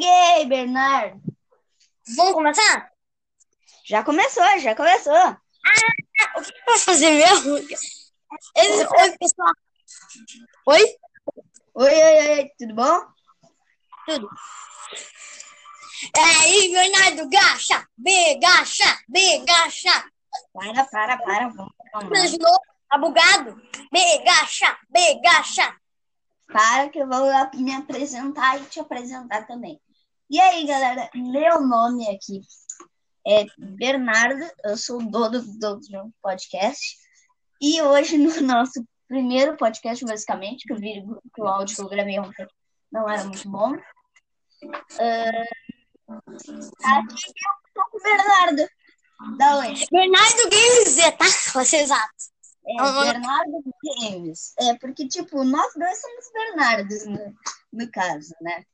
Cheguei, Bernardo. Vamos começar? Já começou, já começou. O que eu vou fazer mesmo? Esse... Oi, pessoal. Oi? Oi, oi, oi, tudo bom? Tudo. É aí, Bernardo, gacha, B, gacha, B, gacha. Para, para, para. Vamos, vamos. De novo, tá bugado. B, gacha, B, gacha. Para que eu vou me apresentar e te apresentar também. E aí, galera, meu nome aqui é Bernardo, eu sou o dono do, do podcast. E hoje, no nosso primeiro podcast, basicamente, que, vi, que o áudio que eu gravei ontem não era muito bom. Uh, aqui eu tô com o Bernardo. Da onde? Bernardo Games Z, tá? Pra ser exato. É, Bernardo Games. É, porque, tipo, nós dois somos Bernardos, no, no caso, né?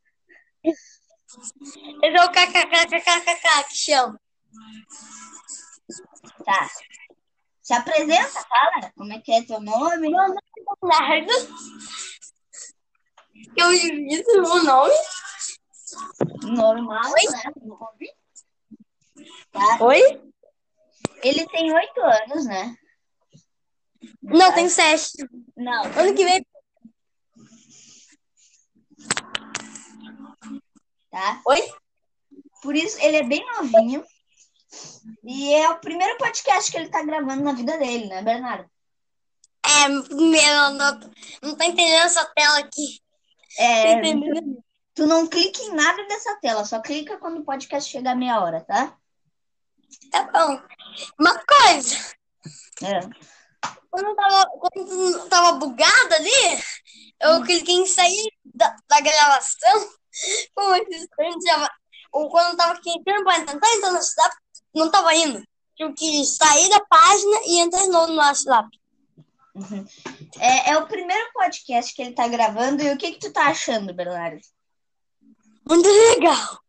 Esse é o kkkkkk que chama. Tá. Se apresenta, fala. Como é que é teu nome? Meu nome é Bernardo. Eu divido o nome. Normal, Oi? né? Nome. Tá. Oi? Ele tem oito anos, né? Não, tem sete. Não. Ano que vem. Tá? Oi? Por isso, ele é bem novinho. E é o primeiro podcast que ele tá gravando na vida dele, né, Bernardo? É, meu, não, não tá entendendo essa tela aqui. É, tu não clica em nada dessa tela, só clica quando o podcast chegar meia hora, tá? Tá bom. Uma coisa, É. quando eu tava, quando tava bugado ali, eu cliquei em sair da, da gravação. Pô, muito estranho, tava- Ou quando eu tava clicando pra tentar entrar no WhatsApp, não tava indo. Tive que sair da página e entrar de novo no WhatsApp. Uhum. É, é o primeiro podcast que ele tá gravando. E o que que tu tá achando, Bernardo? Muito legal.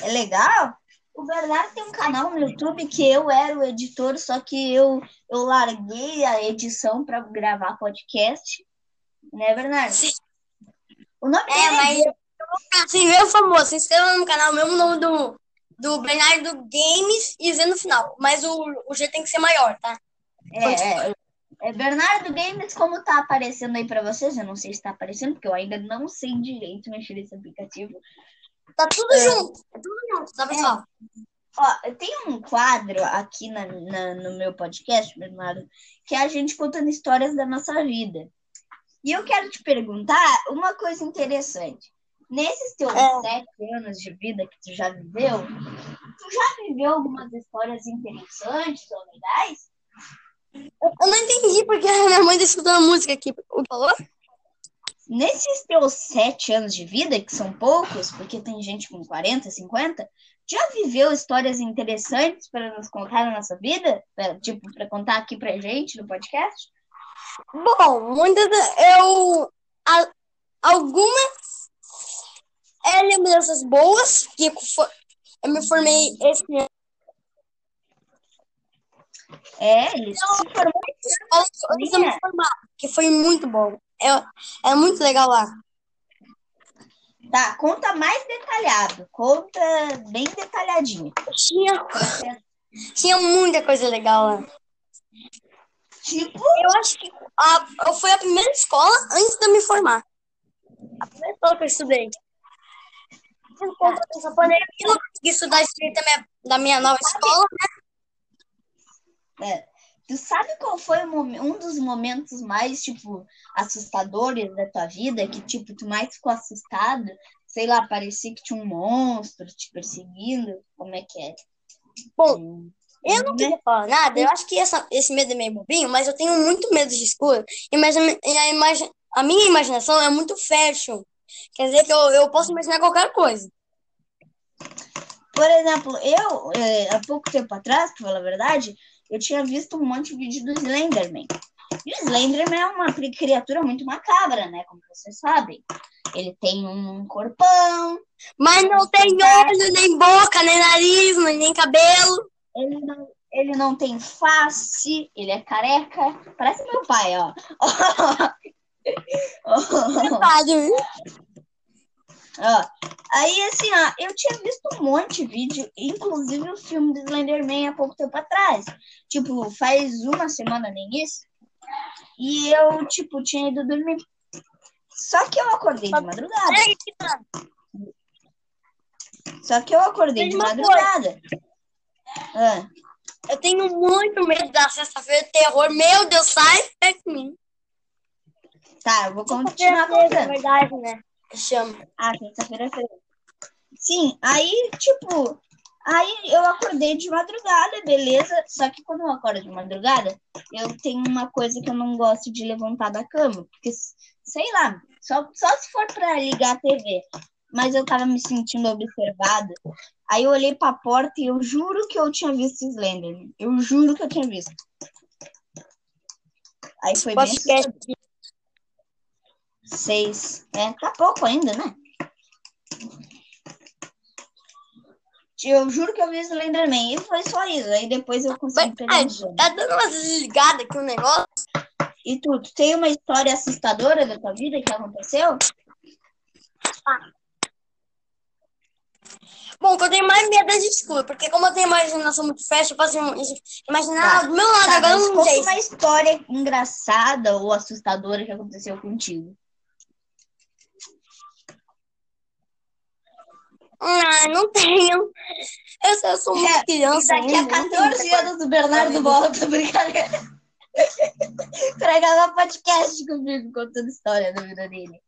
É legal? O Bernardo tem um canal no YouTube que eu era o editor, só que eu, eu larguei a edição para gravar podcast. Né, Bernardo? Sim. O nome É, dele mas eu vou ficar assim, meu famoso. Se inscreva no canal, mesmo nome do, do Bernardo Games e Z no final. Mas o, o G tem que ser maior, tá? é, é, é Bernardo Games, como tá aparecendo aí para vocês? Eu não sei se tá aparecendo, porque eu ainda não sei direito mexer nesse aplicativo. Tá tudo É. junto. É tudo junto, tá, pessoal? Ó, tem um quadro aqui na, na- no meu podcast, Bernardo, que é a gente contando histórias da nossa vida. E eu quero te perguntar uma coisa interessante. Nesses teus É. sete anos de vida que tu já viveu, tu já viveu algumas histórias interessantes ou legais? Eu, não entendi porque a minha mãe tá escutando música aqui. O que falou? Nesses teus sete anos de vida, que são poucos, porque tem gente com 40, 50, já viveu histórias interessantes para nos contar na nossa vida? Pra- tipo, para contar aqui pra gente no podcast? Bom, muitas eu a- algumas é lembranças boas que eu me formei esse ano É, ele antes de eu me formar, que foi muito bom. É, é muito legal lá. Tá, conta mais detalhado. Conta bem detalhadinho. Tinha, tinha muita coisa legal lá. Tipo, Eu acho que a, eu fui a primeira escola antes de eu me formar. A primeira escola que eu estudei. Enquanto eu só pandemia, eu não consegui estudar direito da minha, da minha nova escola. é, tu sabe qual foi um dos momentos mais, tipo, assustadores da tua vida? Que, tipo, tu mais ficou assustado? Sei lá, parecia que tinha um monstro te perseguindo. Como é que é? Bom, Hum, eu não queria falar nada. Eu acho que essa, esse medo é meio bobinho, mas eu tenho muito medo de escuro. E, a, imagi- a minha imaginação é muito fashion. Quer dizer que eu, eu posso imaginar qualquer coisa. Por exemplo, eu, é, há pouco tempo atrás, pra falar a verdade, eu tinha visto um monte de vídeo do Slenderman. E o Slenderman é uma cri- criatura muito macabra, né? Como vocês sabem. Ele tem um corpão, Mas não tem olho, nem boca, nem nariz, nem cabelo. ele não, ele não tem face, ele é careca. Parece meu pai, ó. Verdade. Ó, aí assim, ó, eu tinha visto um monte de vídeo, inclusive o filme do Slenderman há pouco tempo atrás. Tipo, faz uma semana nem isso. E eu, tipo, tinha ido dormir. Só que eu acordei de madrugada. Só que eu acordei de madrugada. Ah. Eu tenho muito medo da sexta-feira terror. Meu Deus, sai. Tá, eu vou continuar contando. É verdade, né? Chama. Ah, sexta-feira é feira. Sim, aí, tipo, aí eu acordei de madrugada, beleza? Só que quando eu acordo de madrugada, eu tenho uma coisa que eu não gosto de levantar da cama. Porque, sei lá, só, só se for pra ligar a TV. Mas eu tava me sentindo observada. Aí eu olhei pra porta e eu juro que eu tinha visto Slender. Eu juro que eu tinha visto. Aí foi bem. Seis. É, tá pouco ainda, né? Eu juro que eu vi Slenderman. E foi só isso. Aí depois eu consegui pegar Ai, um tá dando uma desligada aqui o negócio. E tu, tu tem uma história assustadora da tua vida que aconteceu? Bom, o que eu tenho mais medo é de escuro, porque como eu tenho imaginação muito fértil, eu posso imaginar Tá. do meu lado, Tá, agora não sei. uma história engraçada ou assustadora que aconteceu contigo. Ah, não tenho. Eu, só sou uma É, criança E daqui a ainda. não tenho 14 muita anos o Bernardo volta, brincadeira. pra gravar podcast comigo, contando história da vida dele.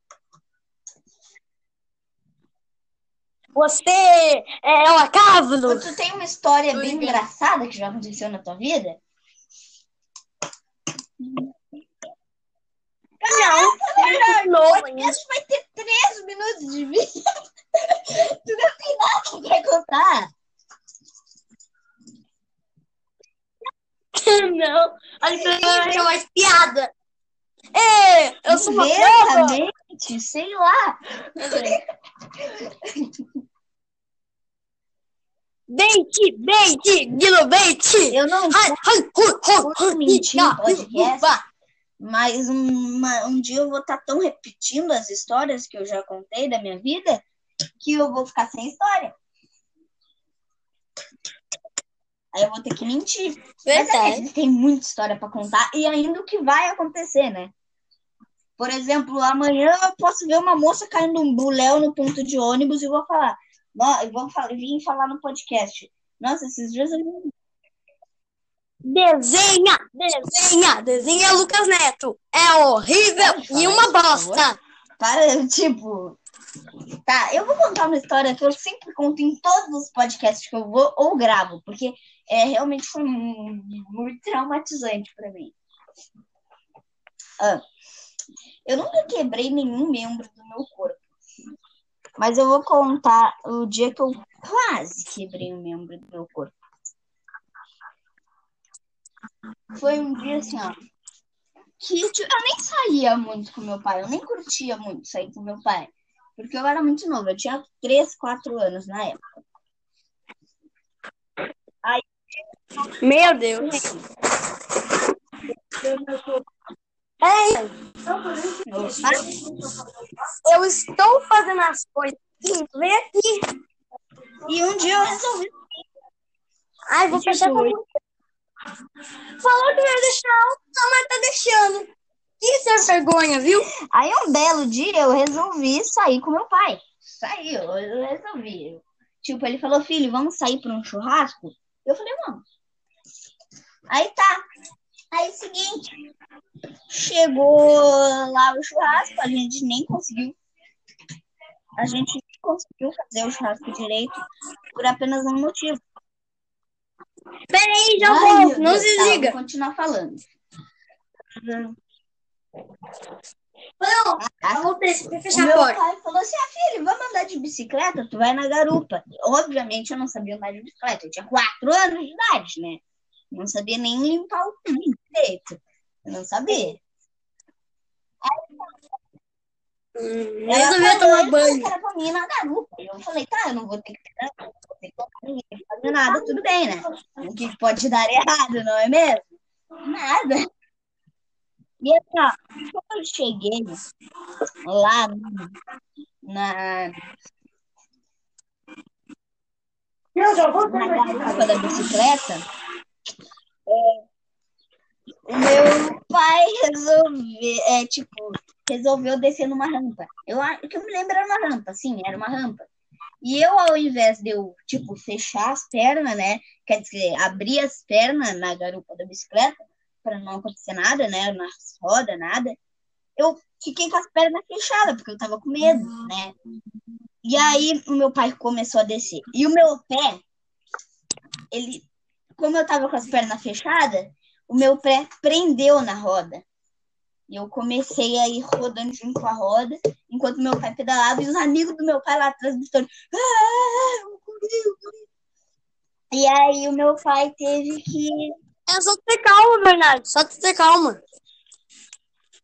Você é o acaso? Tu tem uma história bem engraçada que já aconteceu na tua vida? Não, é O novo ainda. podcast vai ter 3 minutos de vídeo. tu não tem nada pra contar. Não, a gente chamar de piada. Ei, eu sou uma. Exatamente, sei lá. Bait, bait, Guilo bait. Eu não hu, mentir em podcast. Mas uma- um dia eu vou estar tão repetindo as histórias que eu já contei da minha vida que eu vou ficar sem história. Aí eu vou ter que mentir. Mas é Verdade. existem muita história para contar e ainda o que vai acontecer, né? Por exemplo, amanhã eu posso ver uma moça caindo um buléu no ponto de ônibus e vou falar. "Nó- Eu vou fa- vir falar no podcast. Nossa, esses dias eu Desenha, desenha, desenha Lucas Neto. É horrível falar e uma isso, bosta. Para, tipo. Tá, eu vou contar uma história que eu sempre conto em todos os podcasts que eu vou ou gravo, porque é realmente foi mu- muito traumatizante pra mim. Ah, eu nunca quebrei nenhum membro do meu corpo. Mas eu vou contar o dia que eu quase quebrei um membro do meu corpo. Foi um dia assim, ó. Que tipo, eu nem saía muito com meu pai, eu nem curtia muito sair com meu pai. Porque eu era muito nova, eu tinha 3, 4 anos na época. Meu Deus. Ei, pai, eu estou fazendo as coisas. Vem aqui. e um dia eu resolvi. Ai, vou fechar com. Falou que ia deixar, mas tá deixando. Isso é vergonha, viu? Aí um belo dia eu resolvi sair com meu pai. Saí, eu eu resolvi. Tipo, ele falou, filho, vamos sair para um churrasco? Eu falei, vamos. Aí tá. Aí seguinte, chegou lá o churrasco, a gente nem conseguiu. A gente nem conseguiu fazer o churrasco direito por apenas um motivo. Peraí, já Ai, volto. meu Não Deus, se tá, desliga. Vou continuar falando. Não, Ah, eu voltei. Você vai O fechar a meu porta. pai falou assim: ah, filho, vamos andar de bicicleta? Tu vai na garupa. Obviamente eu não sabia andar de bicicleta. Eu tinha quatro anos de idade, né? Não sabia nem limpar o caminho direito. Eu não sabia. Hum, Ela resolveu falou, tomar banho. era pra mim na garupa. Eu falei, tá, eu não vou ter que não vou ter que tocar ninguém, fazer nada, tudo bem, né? O que pode dar errado, não é mesmo? Nada. E assim, ó, quando eu cheguei lá, na, Eu já vou na garupa da bicicleta, é, meu pai resolveu, é, tipo, resolveu descer numa rampa. Eu, que eu me lembro era uma rampa, sim, era uma rampa. E eu, ao invés de eu, tipo, fechar as pernas, né? Quer dizer, abrir as pernas na garupa da bicicleta, para não acontecer nada, né? Nas rodas, nada. Eu fiquei com as pernas fechadas, porque eu tava com medo, né? E aí, o meu pai começou a descer. E o meu pé, ele, como eu tava com as pernas fechadas, o meu pé prendeu na roda. E eu comecei a ir rodando junto com a roda, enquanto meu pai pedalava, e os amigos do meu pai lá atrás gritando. "Ah, eu corri." E aí o meu pai teve que. É só ter calma, Bernardo. Só ter calma.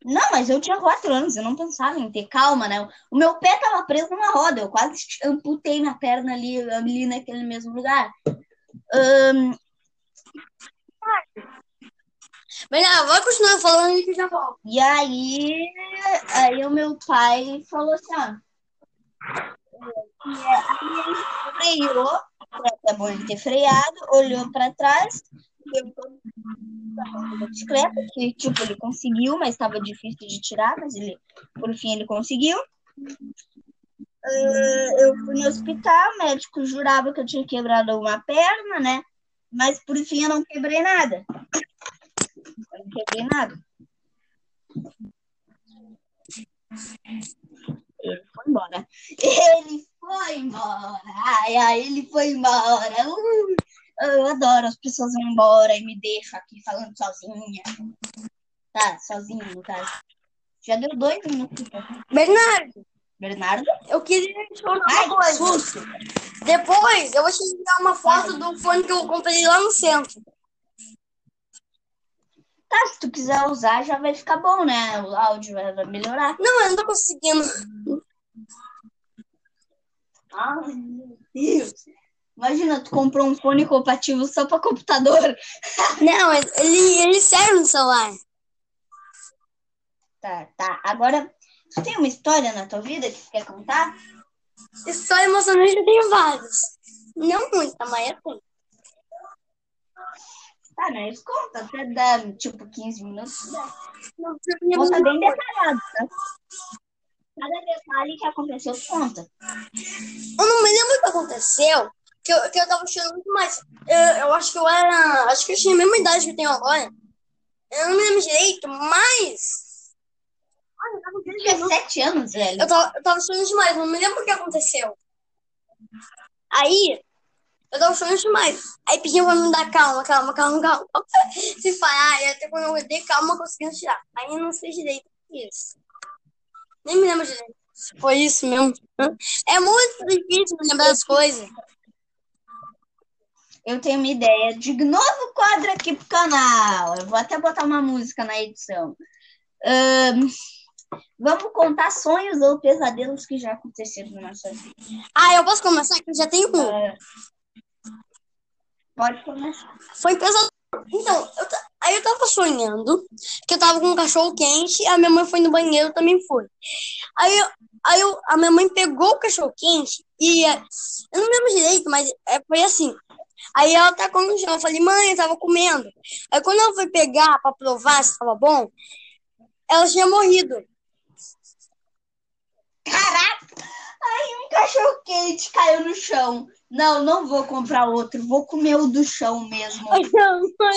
Não, mas eu tinha quatro anos, eu não pensava em ter calma, né? O meu pé tava preso numa roda, eu quase amputei na perna ali, ali naquele mesmo lugar. Ahn, Bernardo, vai continuar falando que já volto. E aí, aí o meu pai falou assim, ó. é, aí freou, é bom ele ter freado, olhou para trás, deu da bicicleta, que tipo, ele conseguiu, mas estava difícil de tirar, mas ele, por fim, ele conseguiu. Ah, eu fui no hospital, o médico jurava que eu tinha quebrado uma perna, né? Mas por fim eu não quebrei nada. Eu não quebrei nada. Ele foi embora. Ele foi embora. Ai, ai, ele foi embora. Uh, eu adoro as pessoas vão embora e me deixam aqui falando sozinha. Tá, sozinho, caso. Já deu dois minutos. Bernardo, Bernardo? eu queria te contar Ai, uma coisa. susto. Depois, eu vou te enviar uma foto do fone que eu comprei lá no centro. Tá, se tu quiser usar, já vai ficar bom, né? O áudio vai melhorar. Não, eu não tô conseguindo. Ai, meu Deus. Imagina, tu comprou um fone compatível só para computador. Não, ele, ele serve no celular. Tá, tá. Agora, tu tem uma história na tua vida que tu quer contar? História emocionante eu tenho várias. Não muita, mas eu tenho. Tá, né? Isso conta. Até dá, tipo, 15 minutos. Dá. Não, Conta muita bem coisa. detalhado, tá? Cada detalhe que aconteceu, conta. Eu não me lembro o que aconteceu. Que eu, que eu tava chorando muito mais. Eu, eu acho que eu era. Acho que eu tinha a mesma idade que eu tenho agora. Eu não me lembro direito, mas. Olha, eu tava Tu tinha 7 anos, velho. Eu tava, eu tava chorando demais, não me lembro o que aconteceu. Aí, eu tava chorando demais. Aí pediam pra me dar calma, calma, calma, calma. Se falar, e até quando eu dei calma, conseguindo tirar. Aí eu não sei direito isso. Nem me lembro direito. Foi isso mesmo. É muito difícil me lembrar das coisas. Eu tenho uma ideia de novo quadro aqui pro canal. Eu vou até botar uma música na edição. Ahn, vamos contar sonhos ou pesadelos que já aconteceram na nossa vida. Ah, eu posso começar? Que eu já tenho um. Ah, pode começar. Foi pesado. Então, eu aí eu tava sonhando que eu tava com um cachorro quente, a minha mãe foi no banheiro, também foi. Aí, eu- aí eu, a minha mãe pegou o cachorro quente e eh, eu não lembro direito, mas eh, foi assim. Aí ela tacou no chão, eu falei, mãe, eu tava comendo. Aí quando ela foi pegar pra provar se tava bom, ela tinha morrido. Caraca! Aí um cachorro quente caiu no chão. Não, não vou comprar outro. Vou comer o do chão mesmo. É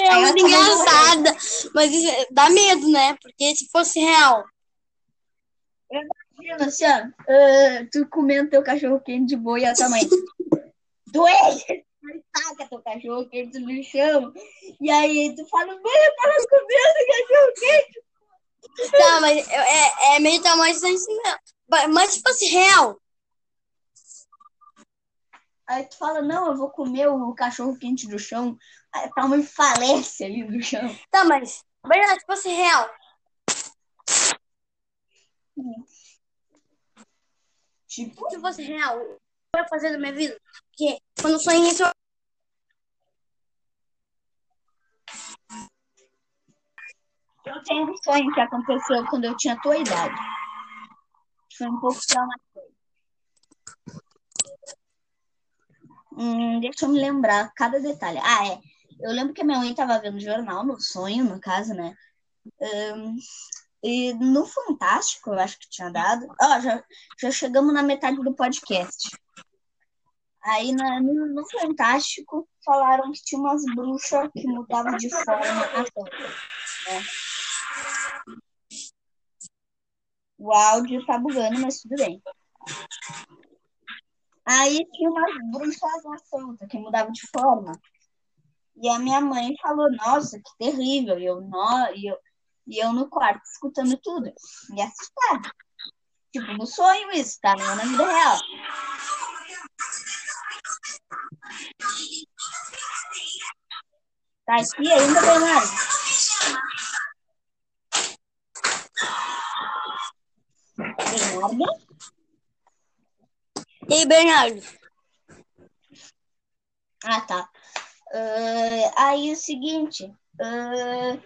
Aí muito engraçada. Mas é- dá medo, né? Porque se fosse real. Imagina assim, ó. ah, tu comendo teu cachorro quente de boa e a tua mãe. Doente! Taca teu cachorro quente no chão. E aí tu fala, mãe, eu tava comendo cachorro quente. Tá, mas é, é meio traumatizante mesmo. Mas- Mas se fosse real, Aí tu fala, não, eu vou comer o cachorro quente do chão. Aí tá uma falece ali no chão. tá, mas. Verdade, se fosse real. Tipo, Se fosse real, o que eu ia fazer da minha vida? Porque quando eu sonhei isso, eu- eu tenho um sonho que aconteceu quando eu tinha tua idade proporciona hum, deixa eu me lembrar cada detalhe. Ah, é. Eu lembro que a minha mãe estava vendo jornal, no sonho, no caso, né? Hum, e no Fantástico, eu acho que tinha dado. Ó, oh, já, já chegamos na metade do podcast. Aí na, no, Fantástico falaram que tinha umas bruxas que mudavam de forma a forma, né? O áudio tá bugando, mas tudo bem. Aí tinha umas bruxas na solta que mudavam de forma. E a minha mãe falou, nossa, que terrível. E eu, no, e eu, e eu no quarto escutando tudo. E assustado. Tipo, no sonho isso, tá? Não é na vida real. Tá aqui ainda? Bernardo? Bernardo? Ah, tá. Uh, aí o seguinte, uh,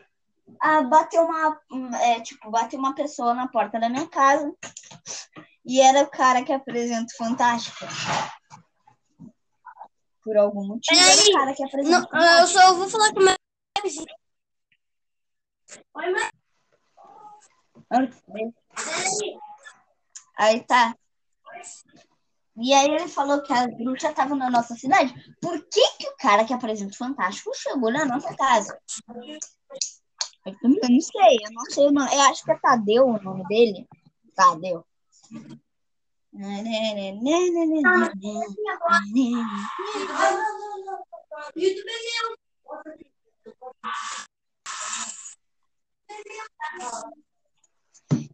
ah, bateu uma, é, tipo, bateu uma pessoa na porta da minha casa e era o cara que apresenta o Fantástico. Por algum motivo, era o cara que apresenta Não, ah, eu só vou falar com o meu vizinho. Oi, mãe. Aí tá. E aí ele falou que a bruxa estava na nossa cidade. Por que, que o cara que apresenta o Fantástico chegou na nossa casa? Eu não sei, eu não sei o. Eu acho que é Tadeu o nome dele. Tadeu.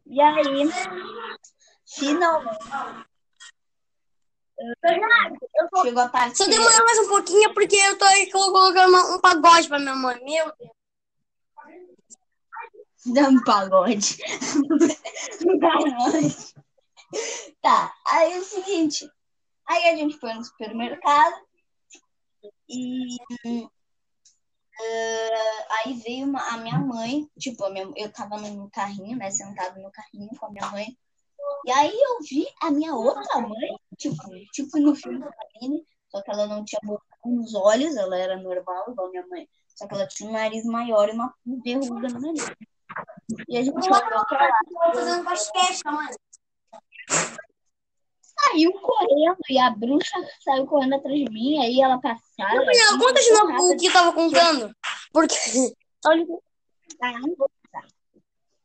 E aí, finalmente. Chegou a parte. Só demora mais um pouquinho porque eu tô aí colocando um pagode pra minha mãe. Meu Deus. Dá um pagode. Pagode. tá, aí é o seguinte. Aí a gente foi no supermercado e eh, aí veio uma- a minha mãe, tipo, minha- eu tava no carrinho, né, sentado no carrinho com a minha mãe. E aí eu vi a minha outra mãe, tipo, tipo no filme da Aline, só que ela não tinha boca nos olhos, ela era normal, igual minha mãe. Só que ela tinha um nariz maior e uma verruga no nariz. E a gente olhou pra lá. Tô fazendo podcast, mãe. Saiu correndo e a bruxa saiu correndo atrás de mim, aí ela passava. Não, conta de novo o que eu tava contando. Porque. Olha, Ah, não vou contar.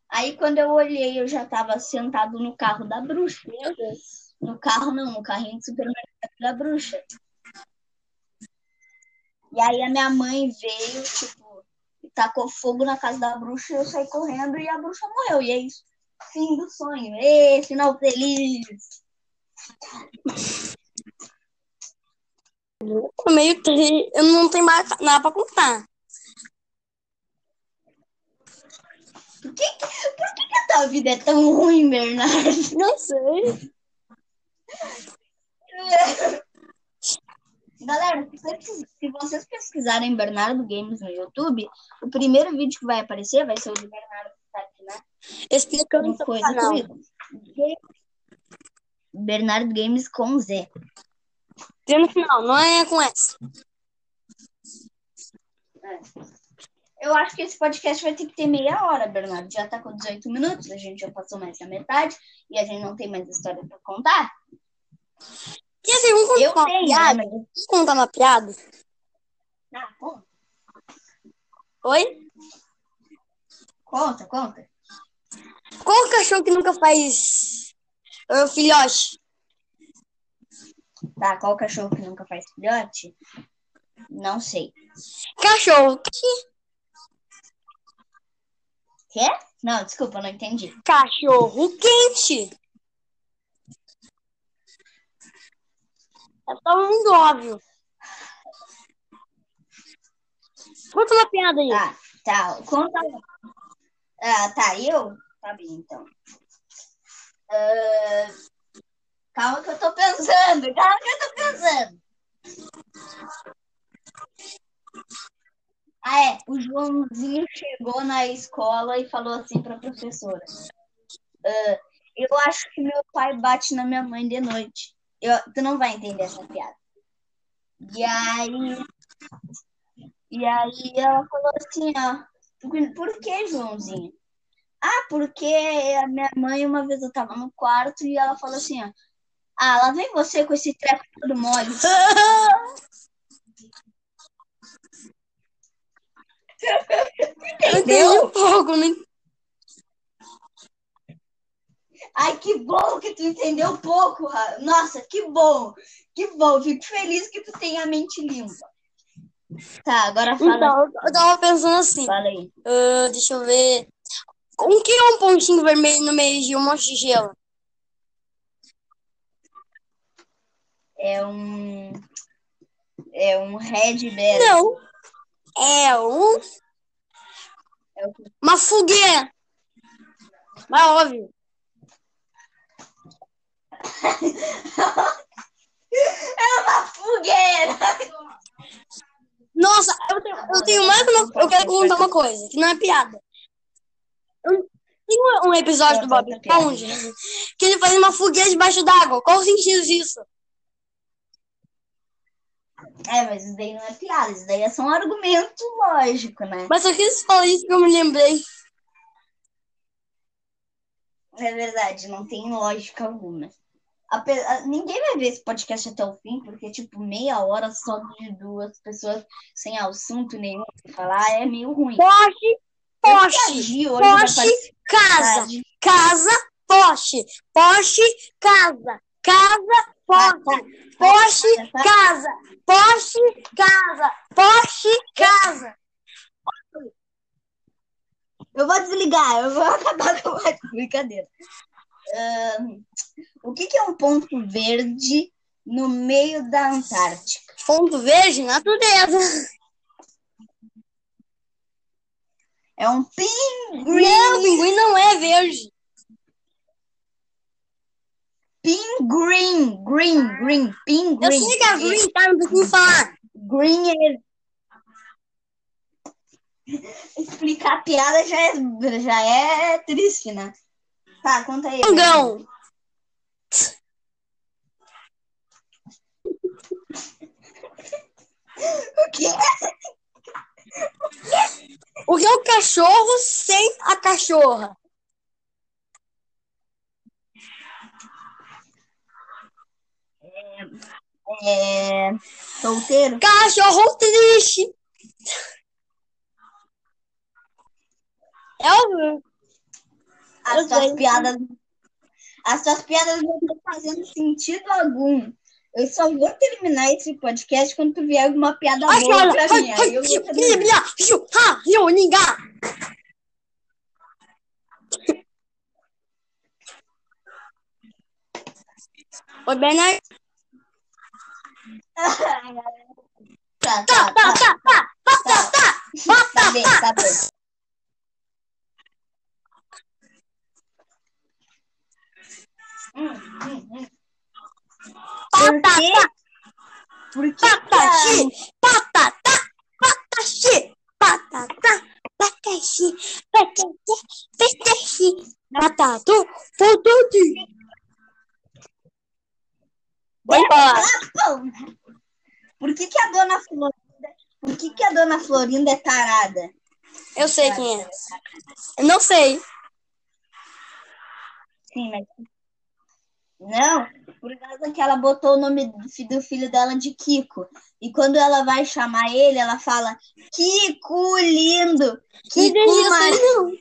Aí quando eu olhei, eu já tava sentado no carro da bruxa. meu Deus. No carro não, no carrinho de supermercado da bruxa. E aí a minha mãe veio, tipo, e tacou fogo na casa da bruxa, eu saí correndo e a bruxa morreu. E é isso. Fim do sonho. Ê, final feliz. Tô meio tri... Eu não tenho mais nada pra contar. Por que, que- por que, que a tua vida é tão ruim, Bernardo? Não sei. Galera, se vocês, pesquisarem Bernardo Games no YouTube, o primeiro vídeo que vai aparecer vai ser o do Bernardo que aqui, né? Explicando Uma coisa canal. comigo. Bernardo Games com Z. Tem no final, não é com S. Eu acho que esse podcast vai ter que ter meia hora, Bernardo. Já tá com 18 minutos, a gente já passou mais da metade e a gente não tem mais história pra contar. Quer dizer, vamos contar Eu uma tenho, piada? né? Vamos contar uma piada? Ah, conta, Oi? conta, conta. Qual o cachorro que nunca faz ah, filhote? Tá, qual cachorro que nunca faz filhote? Não sei. Cachorro. Quê? Não, desculpa, não entendi. Cachorro quente. É só muito óbvio. Conta uma piada aí. Tá, tá. Conta. Ah, tá, eu? Tá bem, então. Ah, calma que eu tô pensando, calma que eu tô pensando. Ah, é. O Joãozinho chegou na escola e falou assim pra professora. ah, eu acho que meu pai bate na minha mãe de noite. Eu, tu não vai entender essa piada. E aí. E aí ela falou assim, ó. Por, que, Joãozinho? Ah, porque a minha mãe, uma vez eu tava no quarto e ela falou assim, ó. Ah, lá vem você com esse treco todo mole. Eu entendi um pouco, né? Ai, que bom que tu entendeu pouco. Nossa, que bom. Que bom. Fico feliz que tu tenha a mente limpa. Tá, agora fala. Então, eu tava pensando assim. Fala aí. ah, deixa eu ver. O que é um pontinho vermelho no meio de um monte de gelo? É um. É um Red Bear. Não. É um. É o? Uma fogueira. Mas óbvio. É uma fogueira. Nossa, eu tenho, eu tenho mais uma. Eu quero contar uma coisa, que não é piada. Eu- Tem um- episódio do Bob. Esponja que ele faz uma fogueira debaixo d'água. Qual o sentido disso? É, mas isso daí não é piada. Isso daí é só um argumento lógico, né? Mas só que você falou isso que eu me lembrei. É verdade, não tem lógica alguma. Ninguém vai ver esse podcast até o fim, porque, tipo, meia hora só de duas pessoas sem assunto nenhum pra falar é meio ruim. Hoje vai poste, participar casa, casa, poste, poste, casa, casa, poste, poste, Tá, tá. casa, poste, casa, poste, casa. Eu vou desligar, eu vou acabar com a brincadeira. Ahn, o que que é um ponto verde no meio da Antártica? Ponto verde, natureza. É um Não, pinguim. pinguim não é verde. Pinguim. Green, green, Eu pinguim. sei que é green, tá? Não preciso falar. Green é. Explicar a piada já é, já é triste, né? Tá, conta aí. Pingão. O quê? O que é o cachorro sem a cachorra? É. Solteiro? Cachorro triste. É óbvio. As sei. piadas. As tuas piadas não estão fazendo sentido algum. Eu só vou terminar esse podcast quando tu vier alguma piada Ai, boa pra mim. Aí eu vou terminar. Oi, Bernardo. Tá, Tá, tá, tá, tá. tá, tá, tá, tá. Tá bem, tá bem. Hum, hum, hum. Por Tá, quê? tá, Por que que a- Pataxi, patata, pataxi, patata, pataxi, patata, pataxi, batatu, pototi. Vai embora. Pão. Por que, que a dona Florinda. Por que, que a dona Florinda é tarada? Eu sei quem é. Eu não sei. Sim, mas. Não, por causa que ela botou o nome do fi- do filho dela de Kiko. E quando ela vai chamar ele, ela fala: Kiko lindo! Kiko aí, não.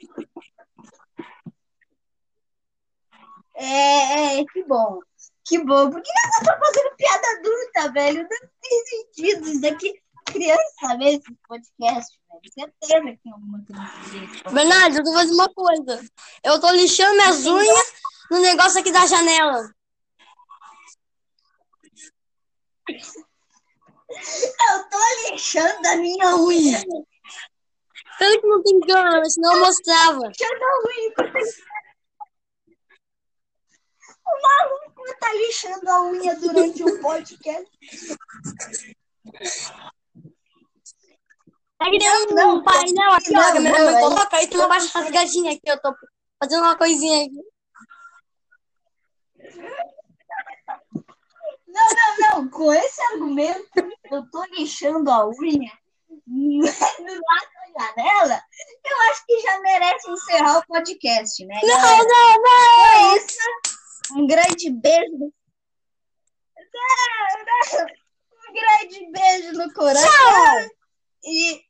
É, é, que bom. Que bom. Por que ela tá fazendo piada adulta, velho? Não tem sentido. Isso daqui, criança vê esse podcast, velho. Certeza que tem alguma coisa. Bernardo, eu tô fazendo uma coisa. Eu tô lixando minhas unhas no negócio aqui da janela. Eu tô lixando a minha unha. Pelo que não tem câmera, senão eu mostrava. Lixando a unha. O maluco tá lixando a unha durante um podcast. É que tem um Não, não, painel aqui, não, ó, a minha não, mãe aí- coloca, aí tem uma baixa rasgadinha aqui, eu tô fazendo uma coisinha aqui. Não, não, não. Com esse argumento, eu tô lixando a unha do lado da janela, eu acho que já merece encerrar o podcast, né? Não, galera? não, não! É isso. Um grande beijo. Não, não. Um grande beijo no coração. E